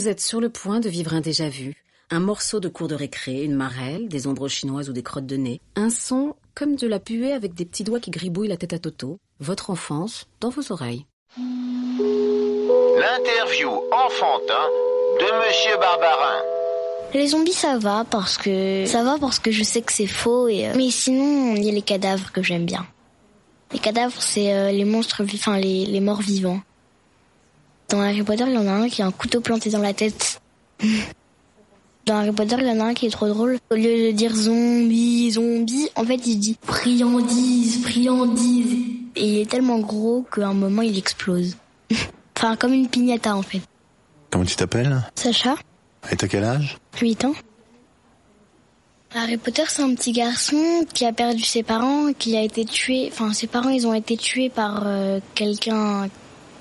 Vous êtes sur le point de vivre un déjà-vu. Un morceau de cours de récré, une marelle, des ombres chinoises ou des crottes de nez. Un son comme de la puée avec des petits doigts qui gribouillent la tête à Toto. Votre enfance dans vos oreilles. L'interview enfantin de Monsieur Barbarin. Les zombies ça va parce que ça va parce que je sais que c'est faux et euh, mais sinon il y a les cadavres que j'aime bien. Les cadavres c'est euh, les monstres enfin les, les morts vivants. Dans Harry Potter, il y en a un qui a un couteau planté dans la tête. Dans Harry Potter, il y en a un qui est trop drôle. Au lieu de dire zombie, zombie, en fait, il dit friandise, friandise. Et il est tellement gros qu'à un moment, il explose. enfin, comme une piñata, en fait. Comment tu t'appelles? Sacha, Et t'as quel âge? 8 ans. Harry Potter, c'est un petit garçon qui a perdu ses parents, qui a été tué. Enfin, ses parents, ils ont été tués par euh, quelqu'un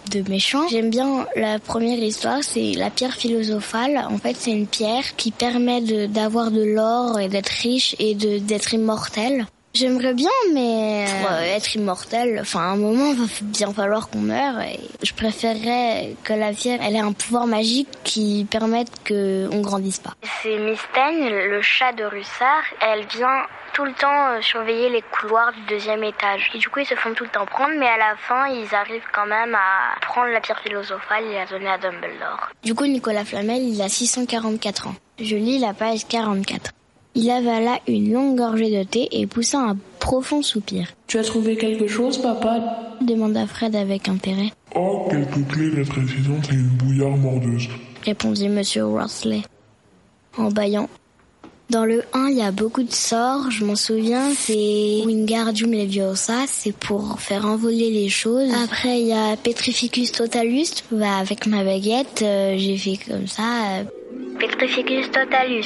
de méchant. J'aime bien la première histoire, c'est la pierre philosophale. En fait, c'est une pierre qui permet d'avoir de, l'or et d'être riche et d'être immortel. J'aimerais bien, mais pour euh, être immortel, enfin, à un moment, il va bien falloir qu'on meure. Et je préférerais que la pierre, elle ait un pouvoir magique qui permette qu'on grandisse pas. C'est Miss Teigne, le chat de Russard. Elle vient tout le temps euh, surveiller les couloirs du deuxième étage. Et du coup, ils se font tout le temps prendre, mais à la fin, ils arrivent quand même à prendre la pierre philosophale et la donner à Dumbledore. Du coup, Nicolas Flamel, il a 644 ans. Je lis la page 44. Il avala une longue gorgée de thé et poussa un profond soupir. Tu as trouvé quelque chose, papa? Demanda Fred avec intérêt. Oh, quelques clés, étudiantes et une bouillarde mordeuse. répondit Monsieur Worsley en bâillant. Dans le 1, il y a beaucoup de sorts, je m'en souviens, c'est Wingardium Leviosa, c'est pour faire envoler les choses. Après, il y a Petrificus Totalus, bah, avec ma baguette, euh, j'ai fait comme ça. euh, Petrificus Totalus.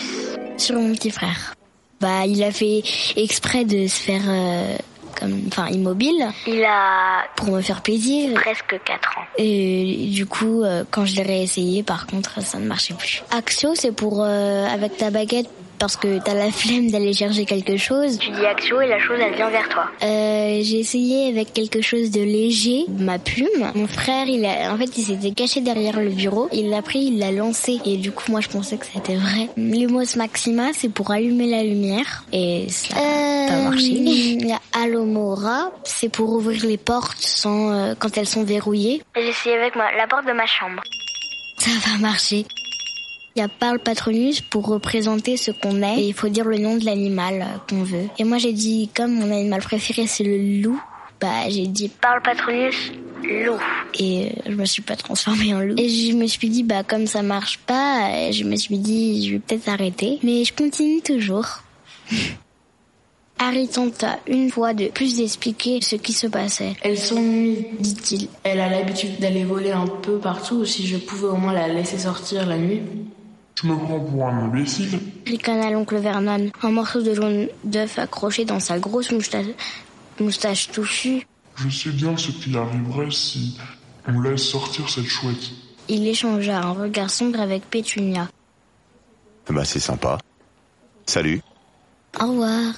Sur mon petit frère. Bah, il a fait exprès de se faire... euh, comme, enfin, immobile. Il a, pour me faire plaisir, presque 4 ans. Et du coup, euh, quand je l'ai réessayé, par contre, ça ne marchait plus. Axio, c'est pour, euh, avec ta baguette, parce que t'as la flemme d'aller chercher quelque chose. Tu dis Axio et la chose, elle vient vers toi. Euh, j'ai essayé avec quelque chose de léger, ma plume. Mon frère, il a, en fait, il s'était caché derrière le bureau. Il l'a pris, il l'a lancé. Et du coup, moi, je pensais que c'était vrai. Lumos Maxima, c'est pour allumer la lumière. Et ça n'a pas marché. Il y a Alomora, c'est pour ouvrir les portes sans, euh, quand elles sont verrouillées. J'ai essayé avec moi, la porte de ma chambre. Ça va marcher. Il y a Parle Patronus pour représenter ce qu'on est et il faut dire le nom de l'animal euh, qu'on veut. Et moi j'ai dit comme mon animal préféré c'est le loup, bah j'ai dit Parle Patronus loup et euh, je me suis pas transformée en loup. Et je me suis dit bah comme ça marche pas, euh, je me suis dit je vais peut-être arrêter, mais je continue toujours. Harry tenta une fois de plus d'expliquer ce qui se passait, Elles sont nues. dit-il. Elle a l'habitude d'aller voler un peu partout. Si je pouvais au moins la laisser sortir la nuit. Tu me prends pour un imbécile ricana l'oncle Vernon, un morceau de jaune d'œuf accroché dans sa grosse moustache, moustache touffue. Je sais bien ce qui arriverait si on laisse sortir cette chouette. Il échangea un regard sombre avec Pétunia. Bah c'est sympa. Salut. Au revoir.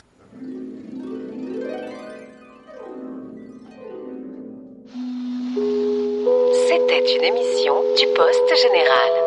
C'était une émission du Poste Général.